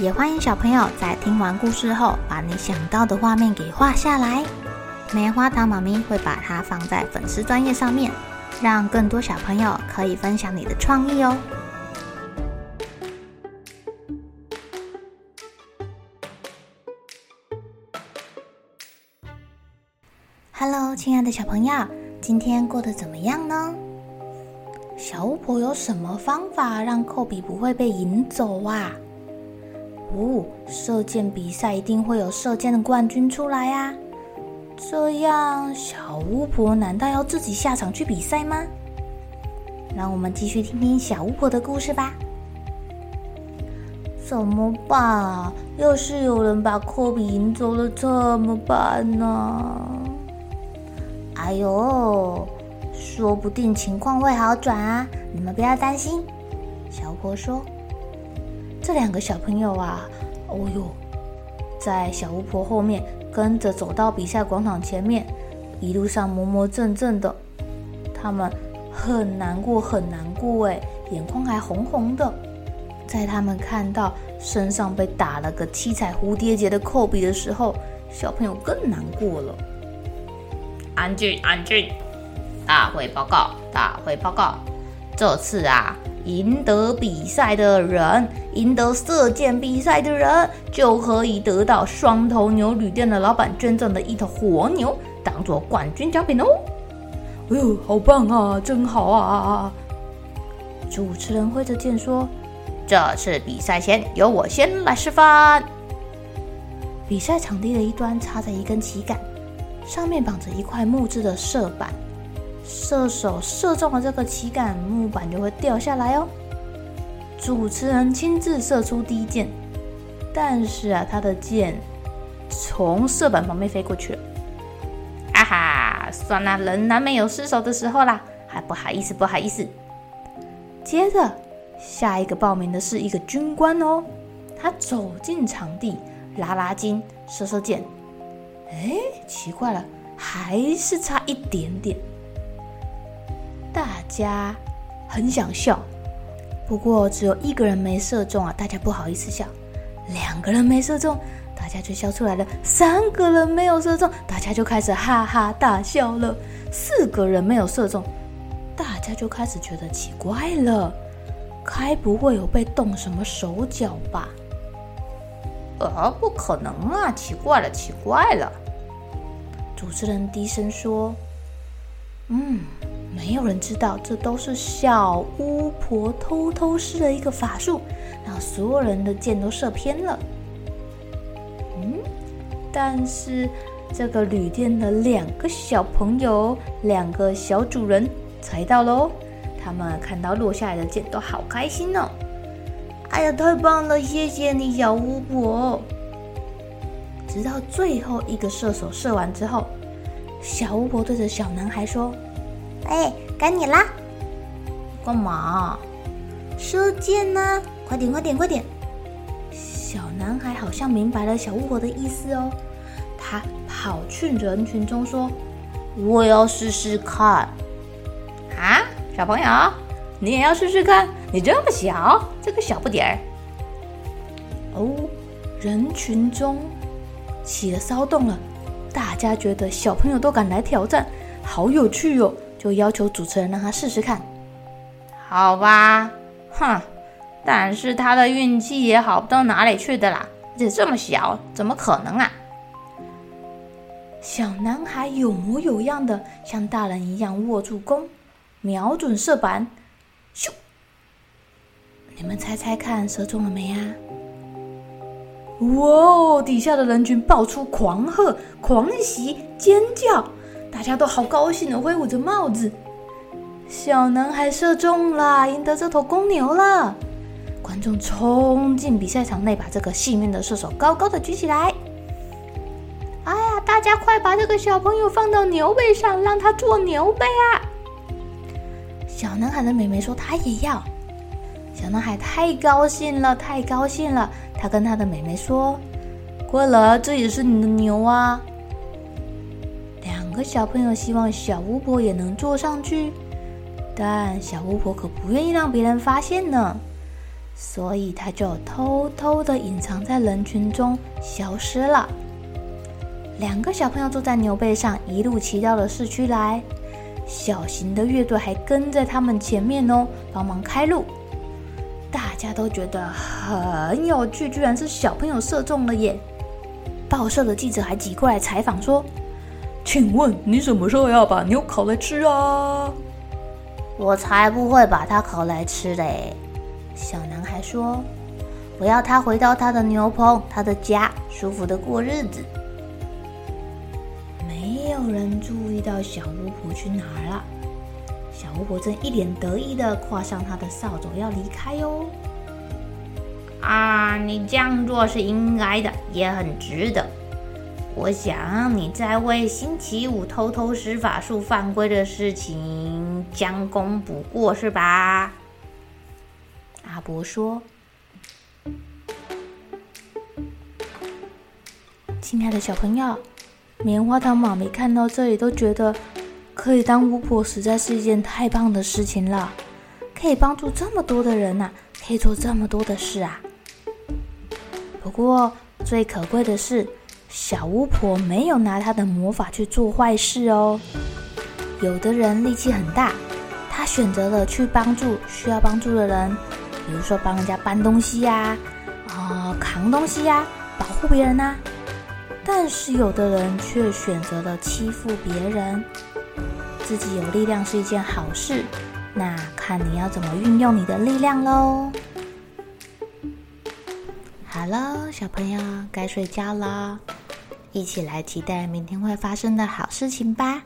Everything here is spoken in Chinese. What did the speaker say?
也欢迎小朋友在听完故事后，把你想到的画面给画下来。棉花糖妈咪会把它放在粉丝专页上面，让更多小朋友可以分享你的创意哦。Hello，亲爱的小朋友，今天过得怎么样呢？小巫婆有什么方法让寇比不会被引走啊？哦，射箭比赛一定会有射箭的冠军出来啊！这样，小巫婆难道要自己下场去比赛吗？让我们继续听听小巫婆的故事吧。怎么办啊？要是有人把科比引走了，怎么办呢？哎呦，说不定情况会好转啊！你们不要担心。小巫婆说。这两个小朋友啊，哦哟，在小巫婆后面跟着走到比赛广场前面，一路上磨磨蹭蹭的，他们很难过，很难过哎，眼眶还红红的。在他们看到身上被打了个七彩蝴蝶结的寇比的时候，小朋友更难过了。安静，安静！大会报告，大会报告，这次啊。赢得比赛的人，赢得射箭比赛的人，就可以得到双头牛旅店的老板捐赠的一头活牛，当做冠军奖品哦！哎呦，好棒啊，真好啊！主持人挥着剑说：“这次比赛前由我先来示范。”比赛场地的一端插着一根旗杆，上面绑着一块木质的射板。射手射中了这个旗杆，木板就会掉下来哦。主持人亲自射出第一箭，但是啊，他的箭从射板旁边飞过去了。啊哈，算了，人难免有失手的时候啦，还不好意思，不好意思。接着，下一个报名的是一个军官哦，他走进场地，拉拉筋，射射箭。哎，奇怪了，还是差一点点。大家很想笑，不过只有一个人没射中啊！大家不好意思笑。两个人没射中，大家就笑出来了。三个人没有射中，大家就开始哈哈大笑了。四个人没有射中，大家就开始觉得奇怪了。该不会有被动什么手脚吧？啊，不可能啊！奇怪了，奇怪了。主持人低声说：“嗯。”没有人知道，这都是小巫婆偷偷施了一个法术，让所有人的箭都射偏了。嗯，但是这个旅店的两个小朋友，两个小主人猜到喽，他们看到落下来的箭都好开心哦！哎呀，太棒了，谢谢你，小巫婆。直到最后一个射手射完之后，小巫婆对着小男孩说。哎，该你啦！干嘛？射箭呢？快点，快点，快点！小男孩好像明白了小巫婆的意思哦，他跑去人群中说：“我要试试看。”啊，小朋友，你也要试试看？你这么小，这个小不点儿。哦，人群中起了骚动了，大家觉得小朋友都敢来挑战，好有趣哦。就要求主持人让他试试看，好吧，哼，但是他的运气也好不到哪里去的啦，而且这么小，怎么可能啊？小男孩有模有样的，像大人一样握住弓，瞄准射板，咻！你们猜猜看，射中了没啊？哇哦！底下的人群爆出狂喝、狂喜、尖叫。大家都好高兴的挥舞着帽子，小男孩射中了，赢得这头公牛了。观众冲进比赛场内，把这个幸运的射手高高的举起来。哎呀，大家快把这个小朋友放到牛背上，让他坐牛背啊！小男孩的妹妹说他也要。小男孩太高兴了，太高兴了。他跟他的妹妹说：“过来，这也是你的牛啊！”两个小朋友希望小巫婆也能坐上去，但小巫婆可不愿意让别人发现呢。所以她就偷偷的隐藏在人群中消失了。两个小朋友坐在牛背上，一路骑到了市区来。小型的乐队还跟在他们前面哦，帮忙开路。大家都觉得很有趣，居然是小朋友射中了耶！报社的记者还挤过来采访说：“请问你什么时候要把牛烤来吃啊？”我才不会把它烤来吃嘞！小男孩说：“我要他回到他的牛棚，他的家，舒服的过日子。”没有人注意到小巫婆去哪儿了。小巫婆正一脸得意的跨上她的扫帚要离开哟。啊，你这样做是应该的，也很值得。我想你在为星期五偷偷施法术犯规的事情将功补过，是吧？阿伯说：“亲爱的小朋友，棉花糖妈咪看到这里都觉得，可以当巫婆实在是一件太棒的事情了。可以帮助这么多的人呐、可以做这么多的事啊。不过最可贵的是，小巫婆没有拿她的魔法去做坏事哦。有的人力气很大，他选择了去帮助需要帮助的人。”比如说帮人家搬东西呀，啊、扛东西呀，保护别人呐。但是有的人却选择了欺负别人。自己有力量是一件好事，那看你要怎么运用你的力量喽。好了，小朋友该睡觉了，一起来期待明天会发生的好事情吧。